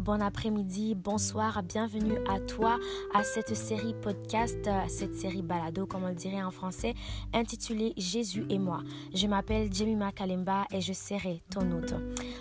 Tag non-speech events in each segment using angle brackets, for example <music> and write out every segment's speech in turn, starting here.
bon après-midi, bonsoir, bienvenue à toi à cette série podcast, euh, cette série balado comme on le dirait en français, intitulée Jésus et moi. Je m'appelle Jemima Kalemba et je serai ton hôte.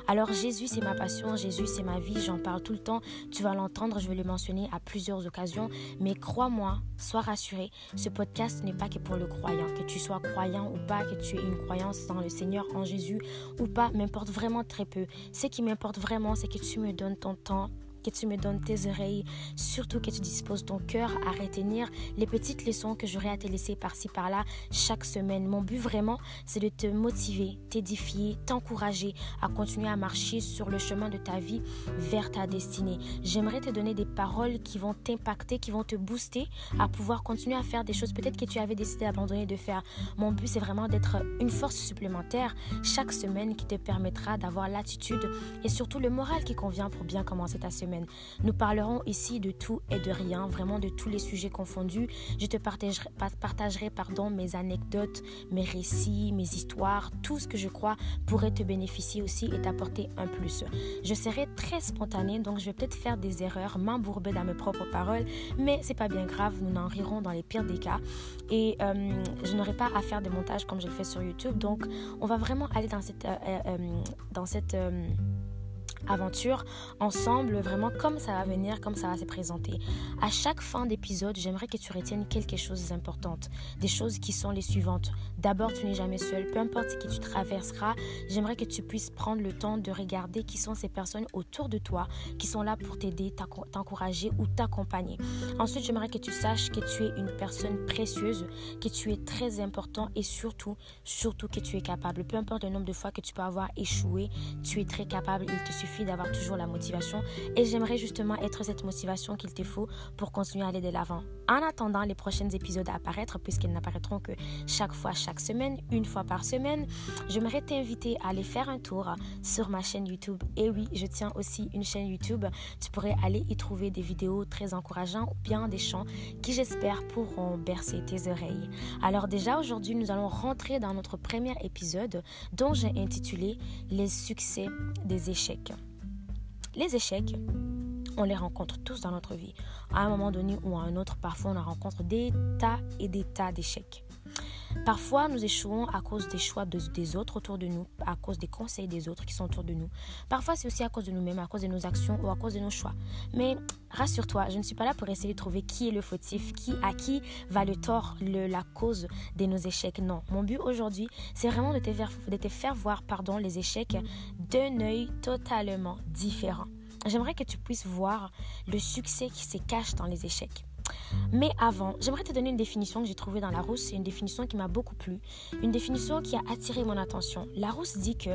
Alors Jésus c'est ma passion, Jésus c'est ma vie, j'en parle tout le temps, tu vas l'entendre, je vais le mentionner à plusieurs occasions, mais crois-moi, sois rassuré, ce podcast n'est pas que pour le croyant, que tu sois croyant ou pas, que tu aies une croyance dans le Seigneur, en Jésus ou pas, m'importe vraiment très peu. Ce qui m'importe vraiment, c'est que tu me donnes ton temps instant que tu me donnes tes oreilles, surtout que tu disposes ton cœur à retenir les petites leçons que j'aurai à te laisser par-ci par-là chaque semaine. Mon but vraiment, c'est de te motiver, t'édifier, t'encourager à continuer à marcher sur le chemin de ta vie vers ta destinée. J'aimerais te donner des paroles qui vont t'impacter, qui vont te booster à pouvoir continuer à faire des choses peut-être que tu avais décidé d'abandonner de faire. Mon but, c'est vraiment d'être une force supplémentaire chaque semaine qui te permettra d'avoir l'attitude et surtout le moral qui convient pour bien commencer ta semaine. Nous parlerons ici de tout et de rien, vraiment de tous les sujets confondus. Je te partagerai, partagerai pardon, mes anecdotes, mes récits, mes histoires, tout ce que je crois pourrait te bénéficier aussi et t'apporter un plus. Je serai très spontanée, donc je vais peut-être faire des erreurs, m'embourber dans mes propres paroles, mais c'est pas bien grave, nous n'en rirons dans les pires des cas. Et euh, je n'aurai pas à faire de montage comme je le fais sur YouTube, donc on va vraiment aller dans cette... Euh, euh, dans cette aventure ensemble, vraiment comme ça va venir, comme ça va se présenter. À chaque fin d'épisode, j'aimerais que tu retiennes quelque chose d'important. Des choses qui sont les suivantes. D'abord, tu n'es jamais seul. Peu importe ce que tu traverseras, j'aimerais que tu puisses prendre le temps de regarder qui sont ces personnes autour de toi qui sont là pour t'aider, t'encourager ou t'accompagner. Ensuite, j'aimerais que tu saches que tu es une personne précieuse, que tu es très important et surtout, surtout que tu es capable. Peu importe le nombre de fois que tu peux avoir échoué, tu es très capable. Il te suffit d'avoir toujours la motivation et j'aimerais justement être cette motivation qu'il te faut pour continuer à aller de l'avant. En attendant les prochains épisodes à apparaître, puisqu'ils n'apparaîtront que chaque fois, chaque semaine, une fois par semaine, j'aimerais t'inviter à aller faire un tour sur ma chaîne YouTube. Et oui, je tiens aussi une chaîne YouTube. Tu pourrais aller y trouver des vidéos très encourageantes ou bien des chants qui, j'espère, pourront bercer tes oreilles. Alors déjà, aujourd'hui, nous allons rentrer dans notre premier épisode dont j'ai intitulé Les succès des échecs. Les échecs, on les rencontre tous dans notre vie. À un moment donné ou à un autre, parfois on rencontre des tas et des tas d'échecs. Parfois, nous échouons à cause des choix des autres autour de nous, à cause des conseils des autres qui sont autour de nous. Parfois, c'est aussi à cause de nous-mêmes, à cause de nos actions ou à cause de nos choix. Mais rassure-toi, je ne suis pas là pour essayer de trouver qui est le fautif, qui à qui va le tort, le, la cause de nos échecs. Non, mon but aujourd'hui, c'est vraiment de te faire, de te faire voir pardon, les échecs d'un œil totalement différent. J'aimerais que tu puisses voir le succès qui se cache dans les échecs. Mais avant, j'aimerais te donner une définition que j'ai trouvée dans Larousse. C'est une définition qui m'a beaucoup plu. Une définition qui a attiré mon attention. Larousse dit que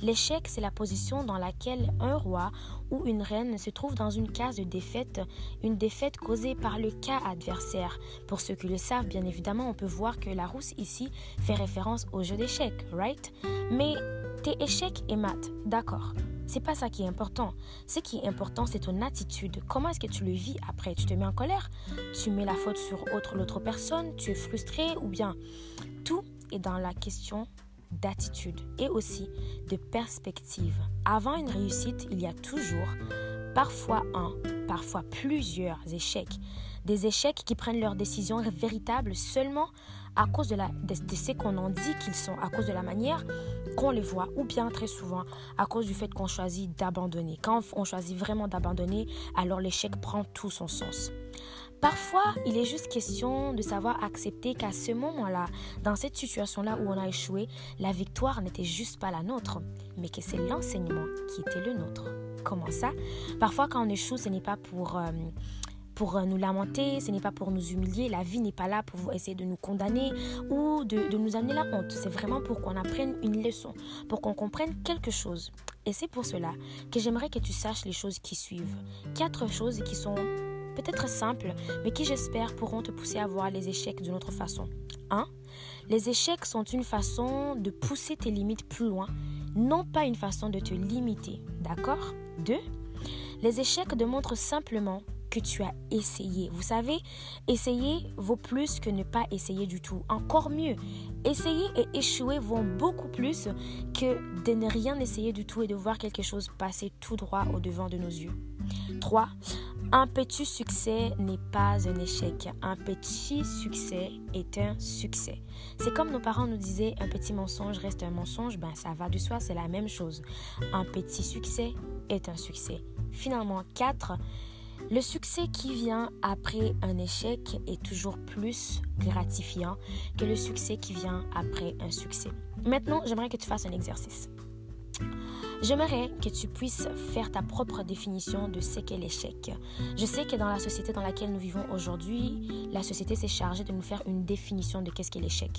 l'échec, c'est la position dans laquelle un roi ou une reine se trouve dans une case de défaite, une défaite causée par le cas adversaire. Pour ceux qui le savent, bien évidemment, on peut voir que Larousse ici fait référence au jeu d'échecs, right? Mais tes échecs et maths, d'accord. C'est pas ça qui est important. Ce qui est important, c'est ton attitude. Comment est-ce que tu le vis après? Tu te mets en colère? Tu mets la faute sur autre, l'autre personne? Tu es frustré Ou bien? Tout est dans la question d'attitude et aussi de perspective. Avant une réussite, il y a toujours, parfois un, parfois plusieurs échecs. Des échecs qui prennent leurs décisions véritables seulement à cause de, de, ce qu'on en dit qu'ils sont, à cause de la manière qu'on les voit, ou bien très souvent à cause du fait qu'on choisit d'abandonner. Quand on choisit vraiment d'abandonner, alors l'échec prend tout son sens. Parfois, il est juste question de savoir accepter qu'à ce moment-là, dans cette situation-là où on a échoué, la victoire n'était juste pas la nôtre, mais que c'est l'enseignement qui était le nôtre. Comment ça Parfois, quand on échoue, ce n'est pas pour... Euh, pour euh, nous lamenter, ce n'est pas pour nous humilier. La vie n'est pas là pour essayer de nous condamner ou de, nous amener la honte. C'est vraiment pour qu'on apprenne une leçon, pour qu'on comprenne quelque chose. Et c'est pour cela que j'aimerais que tu saches les choses qui suivent. Quatre choses qui sont peut-être simples, mais qui j'espère pourront te pousser à voir les échecs d'une autre façon. 1. Les échecs sont une façon de pousser tes limites plus loin, non pas une façon de te limiter. D'accord? 2. Les échecs démontrent simplement que tu as essayé. Vous savez, essayer vaut plus que ne pas essayer du tout. Encore mieux, essayer et échouer vont beaucoup plus que de ne rien essayer du tout et de voir quelque chose passer tout droit au devant de nos yeux. 3. Un petit succès n'est pas un échec. Un petit succès est un succès. C'est comme nos parents nous disaient, un petit mensonge reste un mensonge, ben ça va du soi, c'est la même chose. Un petit succès est un succès. Finalement, 4. Le succès qui vient après un échec est toujours plus gratifiant que le succès qui vient après un succès. Maintenant, j'aimerais que tu fasses un exercice. J'aimerais que tu puisses faire ta propre définition de ce qu'est l'échec. Je sais que dans la société dans laquelle nous vivons aujourd'hui, la société s'est chargée de nous faire une définition de qu'est-ce qu'est l'échec.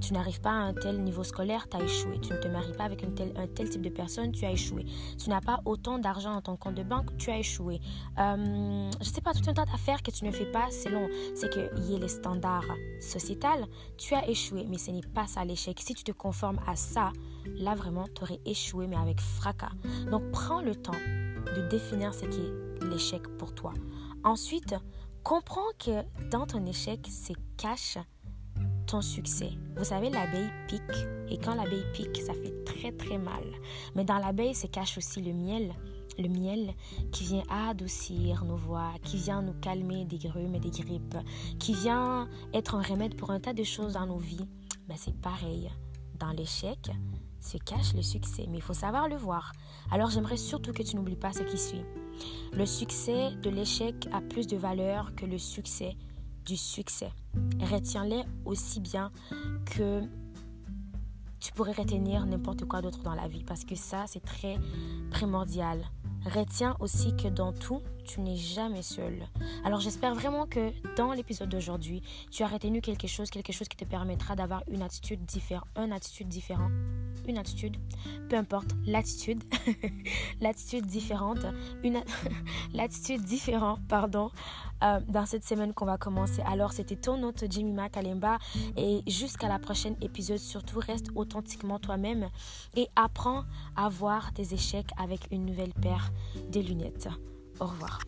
Tu n'arrives pas à un tel niveau scolaire, tu as échoué. Tu ne te maries pas avec un tel type de personne, tu as échoué. Tu n'as pas autant d'argent dans ton compte de banque, tu as échoué. Euh, je ne sais pas, tout un tas d'affaires que tu ne fais pas selon c'est qu'il y ait les standards sociétals, tu as échoué. Mais ce n'est pas ça l'échec. Si tu te conformes à ça, là vraiment, tu aurais échoué, mais avec donc prends le temps de définir ce qu'est l'échec pour toi. Ensuite, comprends que dans ton échec se cache ton succès. Vous savez, l'abeille pique et quand l'abeille pique, ça fait très très mal. Mais dans l'abeille se cache aussi le miel. Le miel qui vient adoucir nos voix, qui vient nous calmer des grumes et des grippes, qui vient être un remède pour un tas de choses dans nos vies. Ben, c'est pareil. Dans l'échec, se cache le succès, mais il faut savoir le voir. Alors j'aimerais surtout que tu n'oublies pas ce qui suit. Le succès de l'échec a plus de valeur que le succès du succès. Retiens-les aussi bien que tu pourrais retenir n'importe quoi d'autre dans la vie, parce que ça, c'est très primordial. Retiens aussi que dans tout, tu n'es jamais seul. Alors j'espère vraiment que dans l'épisode d'aujourd'hui, tu as retenu quelque chose, quelque chose qui te permettra d'avoir une attitude différente, une attitude différente, une attitude, peu importe, l'attitude, <laughs> l'attitude différente, une <laughs> l'attitude différente, pardon, euh, dans cette semaine qu'on va commencer. Alors c'était ton hôte Jimmy Kalemba et jusqu'à la prochaine épisode, surtout reste authentiquement toi-même et apprends à voir tes échecs avec une nouvelle paire de lunettes. Au revoir.